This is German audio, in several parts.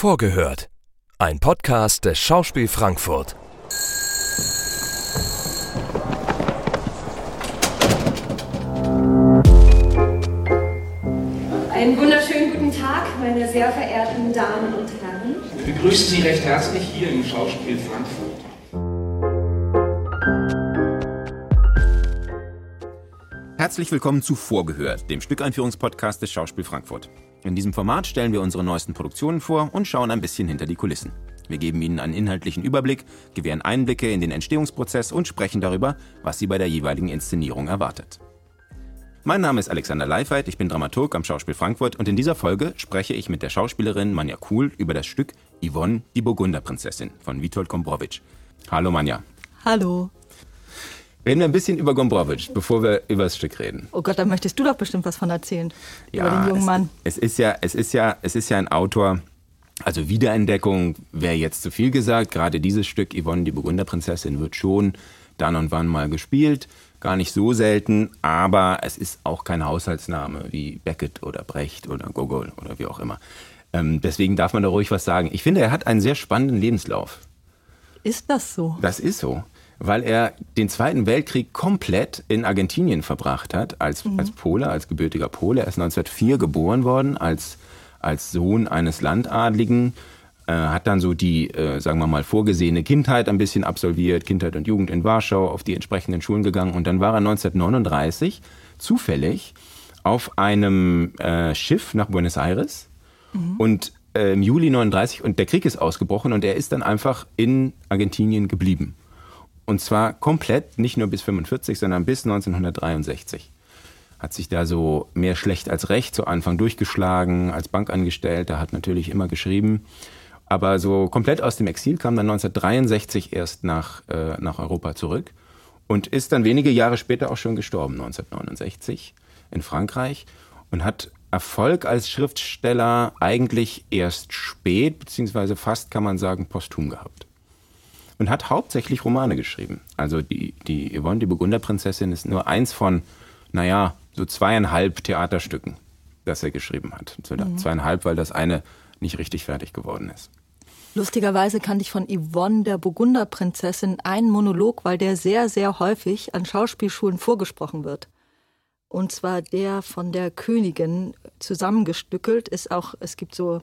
Vorgehört. Ein Podcast des Schauspiel Frankfurt. Einen wunderschönen guten Tag, meine sehr verehrten Damen und Herren. Wir begrüßen Sie recht herzlich hier im Schauspiel Frankfurt. Herzlich willkommen zu Vorgehört, dem Stückeinführungspodcast des Schauspiel Frankfurt. In diesem Format stellen wir unsere neuesten Produktionen vor und schauen ein bisschen hinter die Kulissen. Wir geben Ihnen einen inhaltlichen Überblick, gewähren Einblicke in den Entstehungsprozess und sprechen darüber, was Sie bei der jeweiligen Inszenierung erwartet. Mein Name ist Alexander Leifheit, ich bin Dramaturg am Schauspiel Frankfurt und in dieser Folge spreche ich mit der Schauspielerin Manja Kuhl über das Stück Yvonne, die Burgunderprinzessin von Witold Gombrowicz. Hallo Manja. Hallo. Reden wir ein bisschen über Gombrowicz, bevor wir über das Stück reden. Oh Gott, da möchtest du doch bestimmt was von erzählen. Ja, über den jungen es, Mann. Es ist ja, es ist ja, es ist ja ein Autor. Also Wiederentdeckung wäre jetzt zu viel gesagt. Gerade dieses Stück Yvonne, die Burgunderprinzessin, wird schon dann und wann mal gespielt. Gar nicht so selten, aber es ist auch kein Haushaltsname wie Beckett oder Brecht oder Gogol oder wie auch immer. Ähm, deswegen darf man da ruhig was sagen. Ich finde, er hat einen sehr spannenden Lebenslauf. Ist das so? Das ist so weil er den Zweiten Weltkrieg komplett in Argentinien verbracht hat, als, mhm. als Pole, als gebürtiger Pole. Er ist 1904 geboren worden, als, als Sohn eines Landadligen, äh, hat dann so die, äh, sagen wir mal, vorgesehene Kindheit ein bisschen absolviert, Kindheit und Jugend in Warschau, auf die entsprechenden Schulen gegangen. Und dann war er 1939 zufällig auf einem äh, Schiff nach Buenos Aires mhm. und äh, im Juli 39 und der Krieg ist ausgebrochen und er ist dann einfach in Argentinien geblieben. Und zwar komplett, nicht nur bis 45, sondern bis 1963. Hat sich da so mehr schlecht als recht zu Anfang durchgeschlagen, als Bankangestellter, hat natürlich immer geschrieben. Aber so komplett aus dem Exil kam dann 1963 erst nach, äh, nach Europa zurück und ist dann wenige Jahre später auch schon gestorben, 1969 in Frankreich und hat Erfolg als Schriftsteller eigentlich erst spät, beziehungsweise fast kann man sagen posthum gehabt und hat hauptsächlich Romane geschrieben. Also die, die Yvonne, die Burgunderprinzessin, ist nur eins von, naja, so zweieinhalb Theaterstücken, das er geschrieben hat. So mhm. Zweieinhalb, weil das eine nicht richtig fertig geworden ist. Lustigerweise kannte ich von Yvonne, der Burgunderprinzessin, einen Monolog, weil der sehr, sehr häufig an Schauspielschulen vorgesprochen wird. Und zwar der von der Königin zusammengestückelt ist auch, es gibt so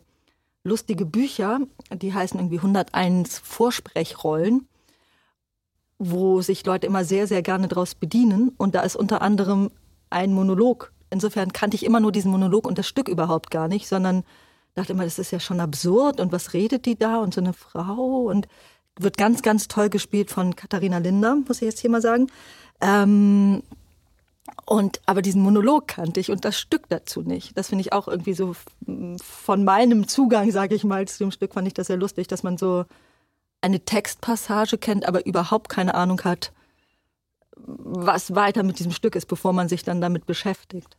lustige Bücher, die heißen irgendwie 101 Vorsprechrollen, wo sich Leute immer sehr, sehr gerne draus bedienen. Und da ist unter anderem ein Monolog. Insofern kannte ich immer nur diesen Monolog und das Stück überhaupt gar nicht, sondern dachte immer, das ist ja schon absurd und was redet die da und so eine Frau und wird ganz, ganz toll gespielt von Katharina Linder, muss ich jetzt hier mal sagen. Ähm, und aber diesen Monolog kannte ich und das Stück dazu nicht. Das finde ich auch irgendwie so von meinem Zugang, sage ich mal, zu dem Stück fand ich das sehr lustig, dass man so eine Textpassage kennt, aber überhaupt keine Ahnung hat, was weiter mit diesem Stück ist, bevor man sich dann damit beschäftigt.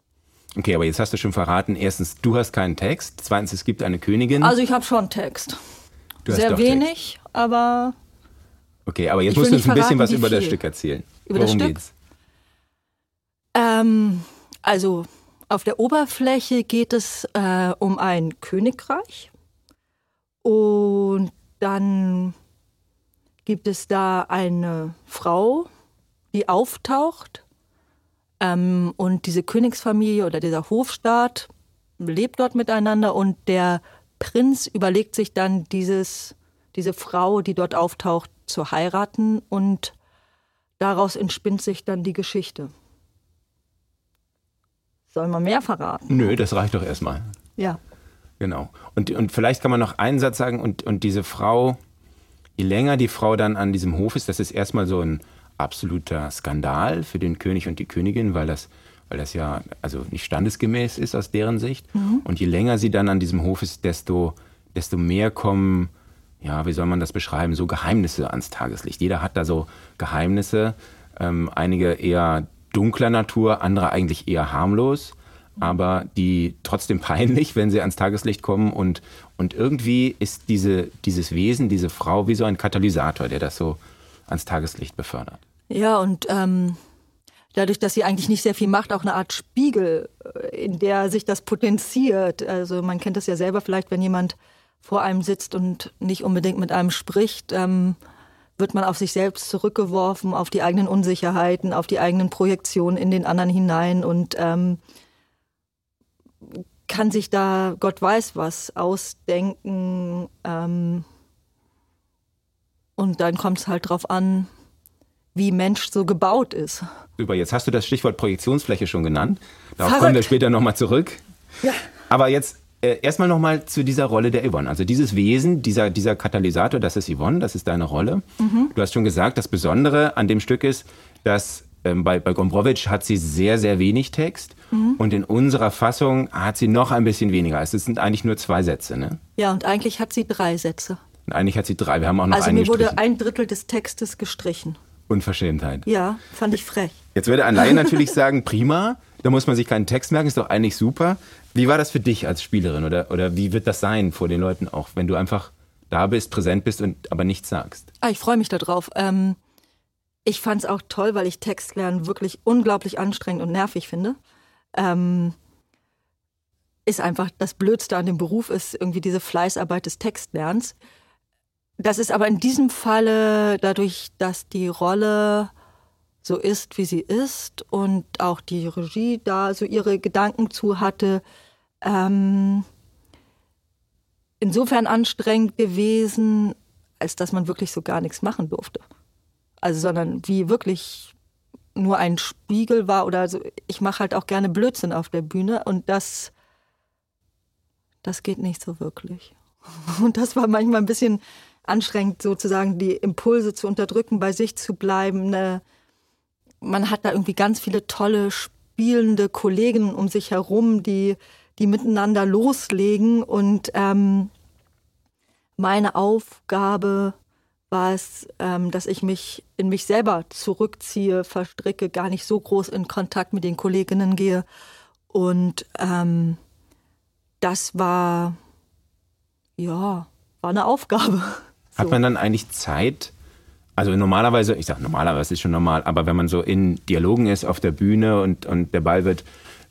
Okay, aber jetzt hast du schon verraten, erstens, du hast keinen Text, zweitens, es gibt eine Königin. Also ich habe schon Text. Sehr wenig, Text. aber Okay, aber jetzt musst du uns ein bisschen was über viel. das Stück erzählen. Über Worum das Stück? geht's? Ähm, also auf der Oberfläche geht es äh, um ein Königreich. Und dann gibt es da eine Frau, die auftaucht. Ähm, und diese Königsfamilie oder dieser Hofstaat lebt dort miteinander. Und der Prinz überlegt sich dann dieses, diese Frau, die dort auftaucht, zu heiraten. Und daraus entspinnt sich dann die Geschichte. Sollen wir mehr verraten? Nö, das reicht doch erstmal. Ja. Genau. Und, und vielleicht kann man noch einen Satz sagen, und, und diese Frau, je länger die Frau dann an diesem Hof ist, das ist erstmal so ein absoluter Skandal für den König und die Königin, weil das, weil das ja also nicht standesgemäß ist aus deren Sicht. Mhm. Und je länger sie dann an diesem Hof ist, desto, desto mehr kommen, ja, wie soll man das beschreiben, so Geheimnisse ans Tageslicht. Jeder hat da so Geheimnisse, ähm, einige eher dunkler Natur, andere eigentlich eher harmlos, aber die trotzdem peinlich, wenn sie ans Tageslicht kommen. Und, und irgendwie ist diese, dieses Wesen, diese Frau, wie so ein Katalysator, der das so ans Tageslicht befördert. Ja, und ähm, dadurch, dass sie eigentlich nicht sehr viel macht, auch eine Art Spiegel, äh, in der sich das potenziert. Also man kennt das ja selber vielleicht, wenn jemand vor einem sitzt und nicht unbedingt mit einem spricht, ähm, wird man auf sich selbst zurückgeworfen, auf die eigenen Unsicherheiten, auf die eigenen Projektionen in den anderen hinein und ähm, kann sich da Gott weiß was ausdenken. Ähm, und dann kommt es halt drauf an, wie Mensch so gebaut ist. Super, jetzt hast du das Stichwort Projektionsfläche schon genannt. Darauf Verrückt. kommen wir später nochmal zurück. Ja. Aber jetzt äh, erstmal nochmal zu dieser Rolle der Yvonne. Also dieses Wesen, dieser, dieser Katalysator, das ist Yvonne, das ist deine Rolle. Mhm. Du hast schon gesagt, das Besondere an dem Stück ist, dass ähm, bei, bei Gombrowicz hat sie sehr, sehr wenig Text mhm. und in unserer Fassung hat sie noch ein bisschen weniger. Es sind eigentlich nur zwei Sätze, ne? Ja, und eigentlich hat sie drei Sätze. Und eigentlich hat sie drei. Wir haben auch noch Also mir wurde ein Drittel des Textes gestrichen. Unverschämtheit. Ja, fand ich frech. Jetzt würde ein Laie natürlich sagen, prima, da muss man sich keinen Text merken, ist doch eigentlich super. Wie war das für dich als Spielerin oder, oder wie wird das sein vor den Leuten auch, wenn du einfach da bist, präsent bist und aber nichts sagst? Ah, ich freue mich darauf. Ähm, ich fand es auch toll, weil ich Textlernen wirklich unglaublich anstrengend und nervig finde. Ähm, ist einfach das Blödste an dem Beruf, ist irgendwie diese Fleißarbeit des Textlernens. Das ist aber in diesem Falle dadurch, dass die Rolle so ist, wie sie ist und auch die Regie da so ihre Gedanken zu hatte, ähm, insofern anstrengend gewesen, als dass man wirklich so gar nichts machen durfte. Also, sondern wie wirklich nur ein Spiegel war oder so. Ich mache halt auch gerne Blödsinn auf der Bühne und das, das geht nicht so wirklich. Und das war manchmal ein bisschen anstrengend, sozusagen die Impulse zu unterdrücken, bei sich zu bleiben. Ne? Man hat da irgendwie ganz viele tolle spielende Kollegen um sich herum, die, die miteinander loslegen. Und ähm, meine Aufgabe war es, ähm, dass ich mich in mich selber zurückziehe, verstricke, gar nicht so groß in Kontakt mit den Kolleginnen gehe. Und ähm, das war, ja, war eine Aufgabe. Hat man dann eigentlich Zeit? Also normalerweise, ich sage normalerweise ist schon normal, aber wenn man so in Dialogen ist auf der Bühne und, und der Ball wird,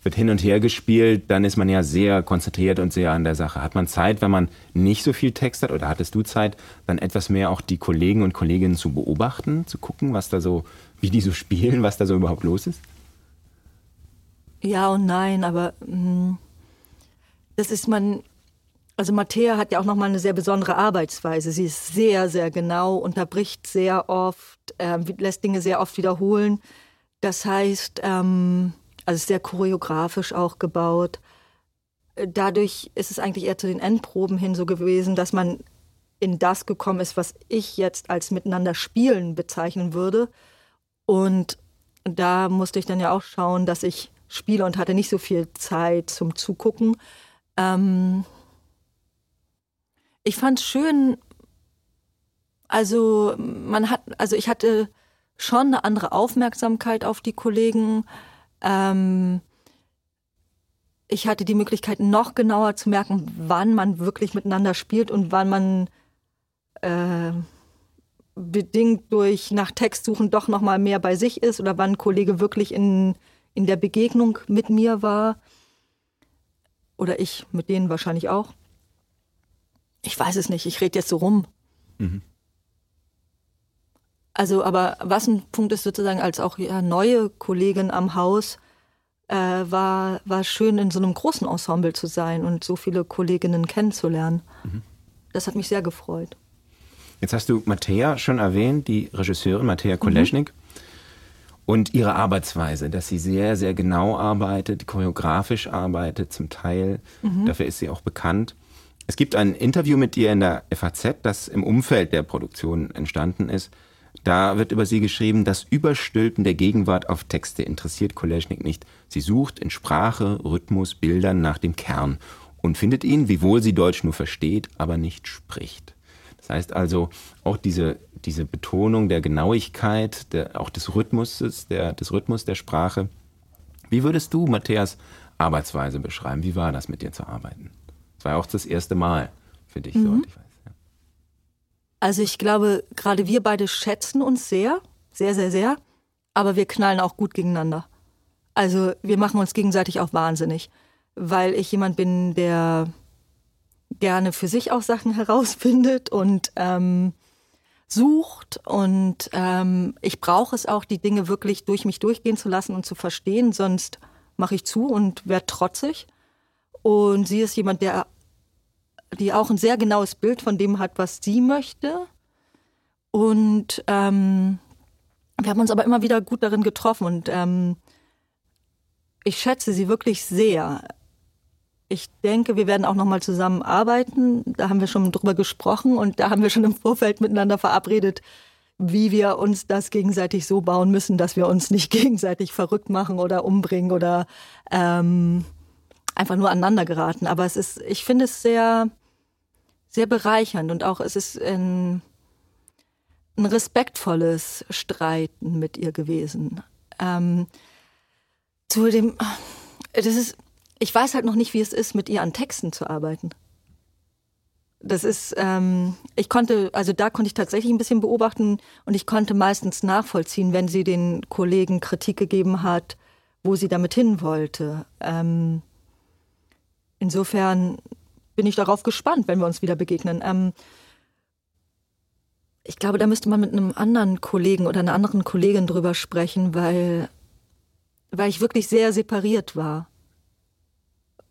wird hin und her gespielt, dann ist man ja sehr konzentriert und sehr an der Sache. Hat man Zeit, wenn man nicht so viel Text hat oder hattest du Zeit, dann etwas mehr auch die Kollegen und Kolleginnen zu beobachten, zu gucken, was da so, wie die so spielen, was da so überhaupt los ist? Ja und nein, aber mh, hm, das ist man, also Matthäa hat ja auch nochmal eine sehr besondere Arbeitsweise. Sie ist sehr, sehr genau, unterbricht sehr oft, äh, lässt Dinge sehr oft wiederholen. Das heißt, ähm, also sehr choreografisch auch gebaut. Dadurch ist es eigentlich eher zu den Endproben hin so gewesen, dass man in das gekommen ist, was ich jetzt als miteinander spielen bezeichnen würde. Und da musste ich dann ja auch schauen, dass ich spiele und hatte nicht so viel Zeit zum Zugucken. Ähm, ich fand es schön, also man hat, also ich hatte schon eine andere Aufmerksamkeit auf die Kollegen. Ähm, ich hatte die Möglichkeit, noch genauer zu merken, wann man wirklich miteinander spielt und wann man äh, bedingt durch nach Text suchen doch noch mal mehr bei sich ist oder wann ein Kollege wirklich in, in der Begegnung mit mir war. Oder ich mit denen wahrscheinlich auch. Ich weiß es nicht, ich rede jetzt so rum. Mhm. Also, aber was ein Punkt ist sozusagen als auch ja, neue Kollegin am Haus, äh, war, war schön in so einem großen Ensemble zu sein und so viele Kolleginnen kennenzulernen. Mhm. Das hat mich sehr gefreut. Jetzt hast du Mattea schon erwähnt, die Regisseurin Mattea Koleschnik. Mhm. Und ihre Arbeitsweise, dass sie sehr, sehr genau arbeitet, choreografisch arbeitet zum Teil. Mhm. Dafür ist sie auch bekannt. Es gibt ein Interview mit ihr in der FAZ, das im Umfeld der Produktion entstanden ist. Da wird über sie geschrieben, das Überstülpen der Gegenwart auf Texte interessiert Koleschnik nicht. Sie sucht in Sprache, Rhythmus, Bildern nach dem Kern und findet ihn, wiewohl sie Deutsch nur versteht, aber nicht spricht. Das heißt also, auch diese, diese Betonung der Genauigkeit, der, auch des Rhythmuses, der, des Rhythmus der Sprache. Wie würdest du Matthias Arbeitsweise beschreiben? Wie war das mit dir zu arbeiten? War auch das erste Mal für dich, mhm. soweit ich weiß. Ja. Also ich glaube, gerade wir beide schätzen uns sehr, sehr, sehr, sehr, aber wir knallen auch gut gegeneinander. Also wir machen uns gegenseitig auch wahnsinnig, weil ich jemand bin, der gerne für sich auch Sachen herausfindet und ähm, sucht. Und ähm, ich brauche es auch, die Dinge wirklich durch mich durchgehen zu lassen und zu verstehen, sonst mache ich zu und werde trotzig. Und sie ist jemand, der die auch ein sehr genaues Bild von dem hat, was sie möchte. Und ähm, wir haben uns aber immer wieder gut darin getroffen und ähm, ich schätze sie wirklich sehr. Ich denke, wir werden auch noch mal zusammen arbeiten. Da haben wir schon drüber gesprochen und da haben wir schon im Vorfeld miteinander verabredet, wie wir uns das gegenseitig so bauen müssen, dass wir uns nicht gegenseitig verrückt machen oder umbringen oder ähm, einfach nur aneinander geraten. Aber es ist, ich finde es sehr, sehr bereichernd und auch es ist ein, ein respektvolles Streiten mit ihr gewesen. Ähm, zu dem, das ist, ich weiß halt noch nicht, wie es ist, mit ihr an Texten zu arbeiten. Das ist, ähm, ich konnte, also da konnte ich tatsächlich ein bisschen beobachten und ich konnte meistens nachvollziehen, wenn sie den Kollegen Kritik gegeben hat, wo sie damit hin wollte. Ähm, insofern bin ich darauf gespannt, wenn wir uns wieder begegnen. Ähm, ich glaube, da müsste man mit einem anderen Kollegen oder einer anderen Kollegin drüber sprechen, weil, weil ich wirklich sehr separiert war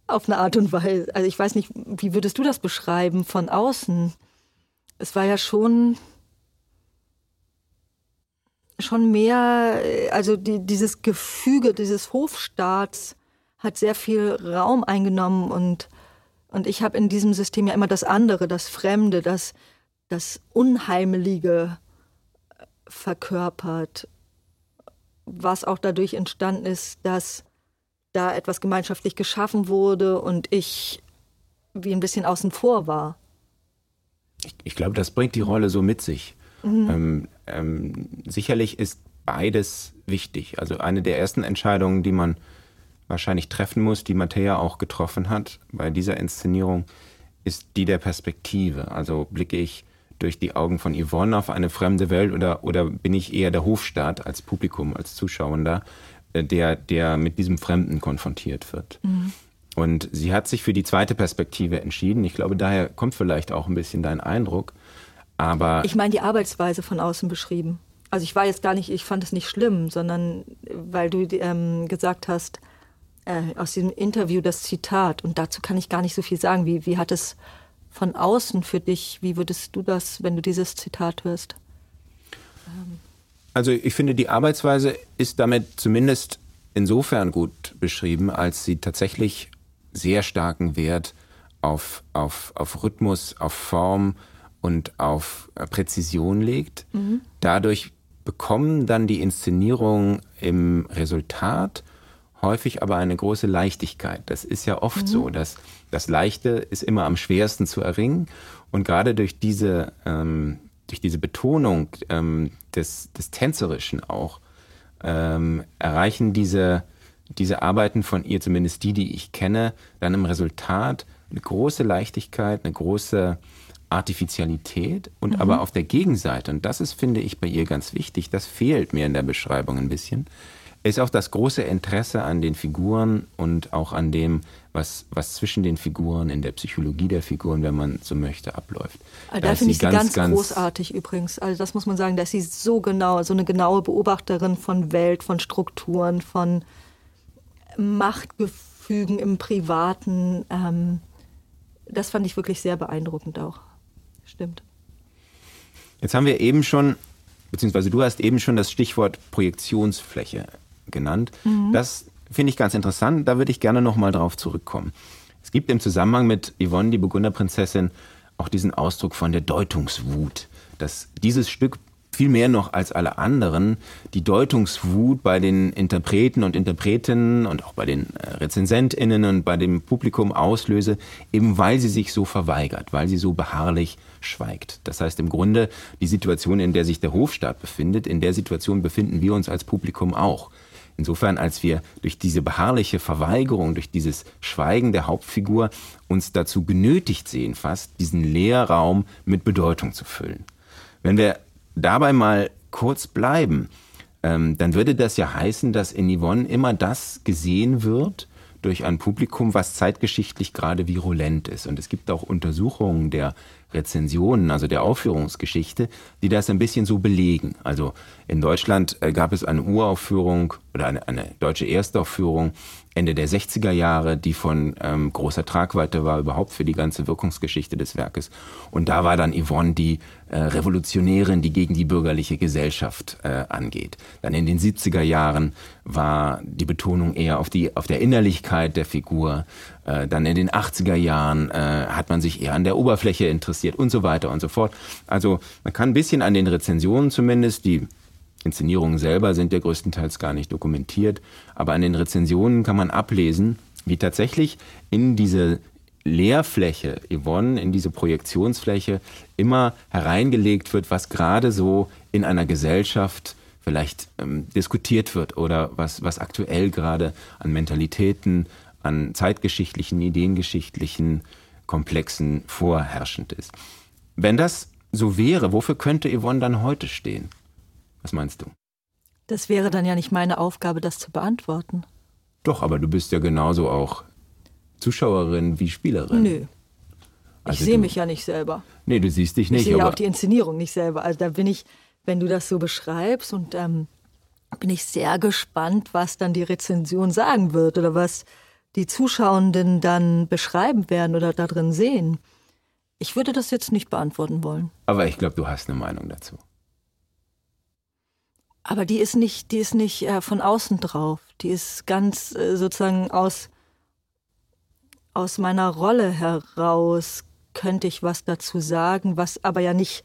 auf eine Art und Weise. Also ich weiß nicht, wie würdest du das beschreiben von außen? Es war ja schon schon mehr, also die, dieses Gefüge dieses Hofstaats hat sehr viel Raum eingenommen und und ich habe in diesem System ja immer das andere, das Fremde, das das Unheimliche verkörpert, was auch dadurch entstanden ist, dass da etwas gemeinschaftlich geschaffen wurde und ich wie ein bisschen außen vor war. Ich, ich glaube, das bringt die Rolle so mit sich. Mhm. Ähm, ähm, sicherlich ist beides wichtig. Also eine der ersten Entscheidungen, die man wahrscheinlich treffen muss, die Mattea auch getroffen hat bei dieser Inszenierung, ist die der Perspektive. Also blicke ich durch die Augen von Yvonne auf eine fremde Welt oder, oder bin ich eher der Hofstaat als Publikum, als Zuschauender? Äh, der, der mit diesem Fremden konfrontiert wird. Mhm. Und sie hat sich für die zweite Perspektive entschieden. Ich glaube, daher kommt vielleicht auch ein bisschen dein Eindruck. Aber ich meine die Arbeitsweise von außen beschrieben. Also ich war jetzt gar nicht, ich fand es nicht schlimm, sondern weil du ähm, gesagt hast, äh, aus diesem Interview das Zitat, und dazu kann ich gar nicht so viel sagen. Wie, wie hat es von außen für dich, wie würdest du das, wenn du dieses Zitat hörst? Ähm. Also ich finde, die Arbeitsweise ist damit zumindest insofern gut beschrieben, als sie tatsächlich sehr starken Wert auf, auf, auf Rhythmus, auf Form und auf äh, Präzision legt. Mhm. Dadurch bekommen dann die Inszenierungen im Resultat häufig aber eine große Leichtigkeit. Das ist ja oft mhm. so, dass das Leichte ist immer am schwersten zu erringen. Und gerade durch diese ähm, durch diese Betonung ähm, des, des Tänzerischen auch, ähm, erreichen diese, diese Arbeiten von ihr, zumindest die, die ich kenne, dann im Resultat eine große Leichtigkeit, eine große Artificialität und mhm. aber auf der Gegenseite, und das ist, finde ich, bei ihr ganz wichtig, das fehlt mir in der Beschreibung ein bisschen, ist auch das große Interesse an den Figuren und auch an dem, was, was zwischen den Figuren, in der Psychologie der Figuren, wenn man so möchte, abläuft. Also da, da finde ich sie ganz, ganz, großartig übrigens. Also das muss man sagen, dass sie so genau, so eine genaue Beobachterin von Welt, von Strukturen, von Machtgefügen im Privaten. Ähm, das fand ich wirklich sehr beeindruckend auch. Stimmt. Jetzt haben wir eben schon, beziehungsweise du hast eben schon das Stichwort Projektionsfläche genannt. Mhm. Das finde ich ganz interessant. Da würde ich gerne nochmal drauf zurückkommen. Es gibt im Zusammenhang mit Yvonne, die Burgunderprinzessin, auch diesen Ausdruck von der Deutungswut, dass dieses Stück viel mehr noch als alle anderen die Deutungswut bei den Interpreten und Interpretinnen und auch bei den äh, Rezensentinnen und bei dem Publikum auslöse, eben weil sie sich so verweigert, weil sie so beharrlich schweigt. Das heißt im Grunde die Situation, in der sich der Hofstaat befindet, in der Situation befinden wir uns als Publikum auch. Insofern, als wir durch diese beharrliche Verweigerung, durch dieses Schweigen der Hauptfigur uns dazu genötigt sehen, fast diesen Leerraum mit Bedeutung zu füllen. Wenn wir dabei mal kurz bleiben, ähm, dann würde das ja heißen, dass in Yvonne immer das gesehen wird, durch ein Publikum, was zeitgeschichtlich gerade virulent ist. Und es gibt auch Untersuchungen der Rezensionen, also der Aufführungsgeschichte, die das ein bisschen so belegen. Also in Deutschland äh, gab es eine Uraufführung oder eine, eine deutsche Erstaufführung Ende der 60er Jahre, die von ähm, großer Tragweite war überhaupt für die ganze Wirkungsgeschichte des Werkes. Und da war dann Yvonne die äh, Revolutionärin, die gegen die bürgerliche Gesellschaft äh, angeht. Dann in den 70er Jahren war die Betonung eher auf, die, auf der Innerlichkeit der Figur. Äh, dann in den 80er Jahren äh, hat man sich eher an der Oberfläche interessiert und so weiter und so fort. Also man kann ein bisschen an den Rezensionen zumindest, die Inszenierungen selber sind ja größtenteils gar nicht dokumentiert, aber an den Rezensionen kann man ablesen, wie tatsächlich in diese Leerfläche, Yvonne, in diese Projektionsfläche immer hereingelegt wird, was gerade so in einer Gesellschaft vielleicht ähm, diskutiert wird oder was, was aktuell gerade an Mentalitäten, an zeitgeschichtlichen, ideengeschichtlichen Komplexen vorherrschend ist. Wenn das so wäre, wofür könnte Yvonne dann heute stehen? Was meinst du? Das wäre dann ja nicht meine Aufgabe, das zu beantworten. Doch, aber du bist ja genauso auch Zuschauerin wie Spielerin. Nö. Also ich sehe mich ja nicht selber. Nee, du siehst dich nicht. Ich sehe ja auch die Inszenierung nicht selber. Also da bin ich, wenn du das so beschreibst und ähm, bin ich sehr gespannt, was dann die Rezension sagen wird oder was die Zuschauenden dann beschreiben werden oder da drin sehen. Ich würde das jetzt nicht beantworten wollen. Aber ich glaube, du hast eine Meinung dazu. Aber die ist nicht, die ist nicht äh, von außen drauf. Die ist ganz äh, sozusagen aus, aus meiner Rolle heraus könnte ich was dazu sagen, was aber ja nicht.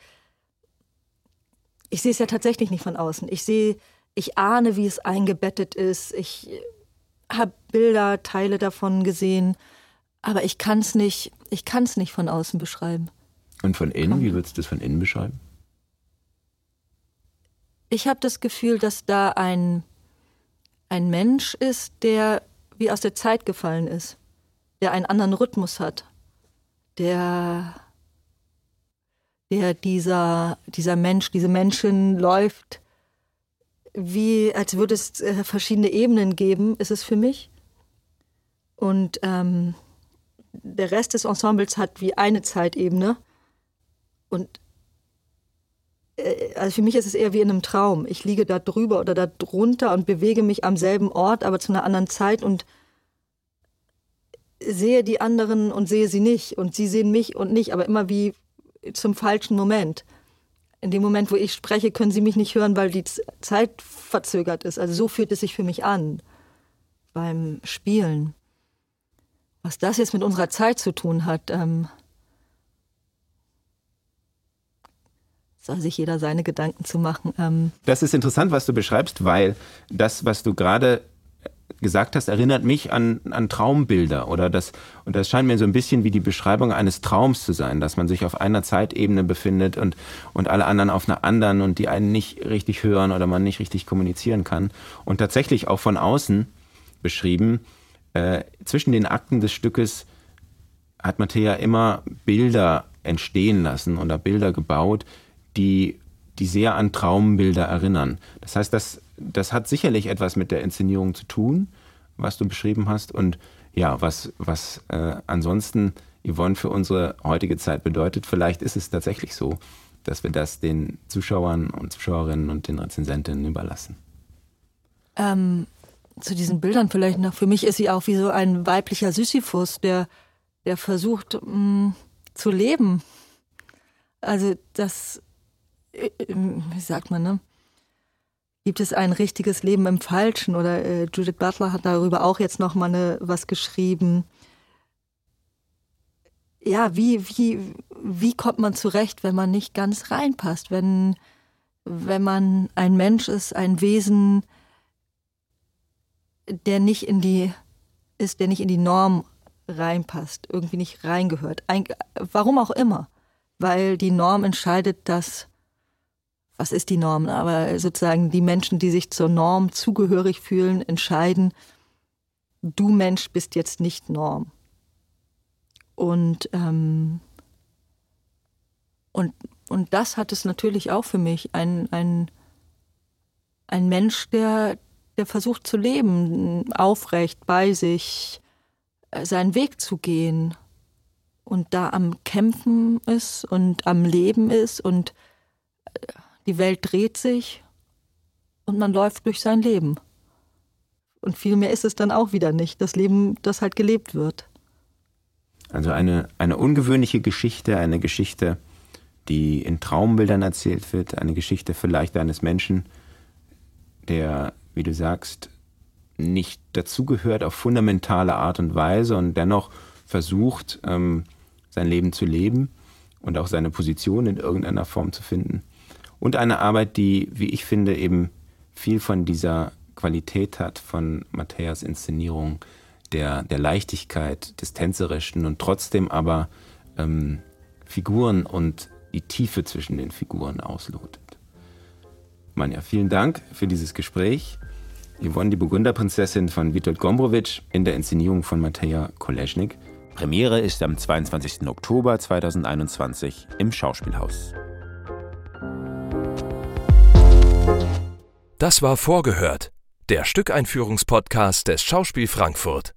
Ich sehe es ja tatsächlich nicht von außen. Ich sehe, ich ahne, wie es eingebettet ist. Ich habe Bilder, Teile davon gesehen, aber ich kann es nicht, ich kann es nicht von außen beschreiben. Und von innen, wie würdest du es von innen beschreiben? Ich habe das Gefühl, dass da ein, ein Mensch ist, der wie aus der Zeit gefallen ist, der einen anderen Rhythmus hat, der, der dieser, dieser Mensch, diese Menschen läuft, wie als würde es äh, verschiedene Ebenen geben, ist es für mich. Und ähm, der Rest des Ensembles hat wie eine Zeitebene. Und also für mich ist es eher wie in einem Traum. Ich liege da drüber oder da drunter und bewege mich am selben Ort, aber zu einer anderen Zeit und sehe die anderen und sehe sie nicht und sie sehen mich und nicht, aber immer wie zum falschen Moment. In dem Moment, wo ich spreche, können sie mich nicht hören, weil die Zeit verzögert ist. Also so fühlt es sich für mich an beim Spielen. Was das jetzt mit unserer Zeit zu tun hat, ähm, soll sich jeder seine Gedanken zu machen. Ähm das ist interessant, was du beschreibst, weil das, was du gerade gesagt hast, erinnert mich an, an Traumbilder oder das, und das scheint mir so ein bisschen wie die Beschreibung eines Traums zu sein, dass man sich auf einer Zeitebene befindet und, und alle anderen auf einer anderen und die einen nicht richtig hören oder man nicht richtig kommunizieren kann. Und tatsächlich auch von außen beschrieben, äh, zwischen den Akten des Stückes hat Mattea immer Bilder entstehen lassen oder Bilder gebaut, die, die sehr an Traumbilder erinnern. Das heißt, das, das hat sicherlich etwas mit der Inszenierung zu tun, was du beschrieben hast. Und ja, was, was äh, ansonsten Yvonne für unsere heutige Zeit bedeutet, vielleicht ist es tatsächlich so, dass wir das den Zuschauern und Zuschauerinnen und den Rezensentinnen überlassen. Ähm, zu diesen Bildern vielleicht noch. Für mich ist sie auch wie so ein weiblicher Sisyphus, der, der versucht mh, mm, zu leben. Also das wie sagt man, ne? Gibt es ein richtiges Leben im Falschen? Oder äh, Judith Butler hat darüber auch jetzt noch mal ne, was geschrieben. Ja, wie, wie, wie kommt man zurecht, wenn man nicht ganz reinpasst? Wenn, wenn man ein Mensch ist, ein Wesen, der nicht in die, ist, der nicht in die Norm reinpasst, irgendwie nicht reingehört. Ein, warum auch immer. Weil die Norm entscheidet, dass was ist die Norm, aber sozusagen die Menschen, die sich zur Norm zugehörig fühlen, entscheiden, du Mensch bist jetzt nicht Norm. Und, ähm, und, und das hat es natürlich auch für mich. Ein, ein, ein Mensch, der, der versucht zu leben, aufrecht, bei sich, äh, seinen Weg zu gehen und da am Kämpfen ist und am Leben ist und äh, die Welt dreht sich und man läuft durch sein Leben. Und viel mehr ist es dann auch wieder nicht. Das Leben, das halt gelebt wird. Also eine, eine ungewöhnliche Geschichte, eine Geschichte, die in Traumbildern erzählt wird, eine Geschichte vielleicht eines Menschen, der, wie du sagst, nicht dazugehört auf fundamentale Art und Weise und dennoch versucht, ähm, sein Leben zu leben und auch seine Position in irgendeiner Form zu finden. Und eine Arbeit, die, wie ich finde, eben viel von dieser Qualität hat, von Matthäas Inszenierung, der, der Leichtigkeit, des Tänzerischen und trotzdem aber ähm, Figuren und die Tiefe zwischen den Figuren auslotet. Manja, vielen Dank für dieses Gespräch. Yvonne, die Burgunderprinzessin von Witold Gombrowicz in der Inszenierung von Mateja Koleschnik. Premiere ist am 22. Oktober 2021 im Schauspielhaus. Das war vorgehört, der Stückeinführungspodcast des Schauspiel Frankfurt.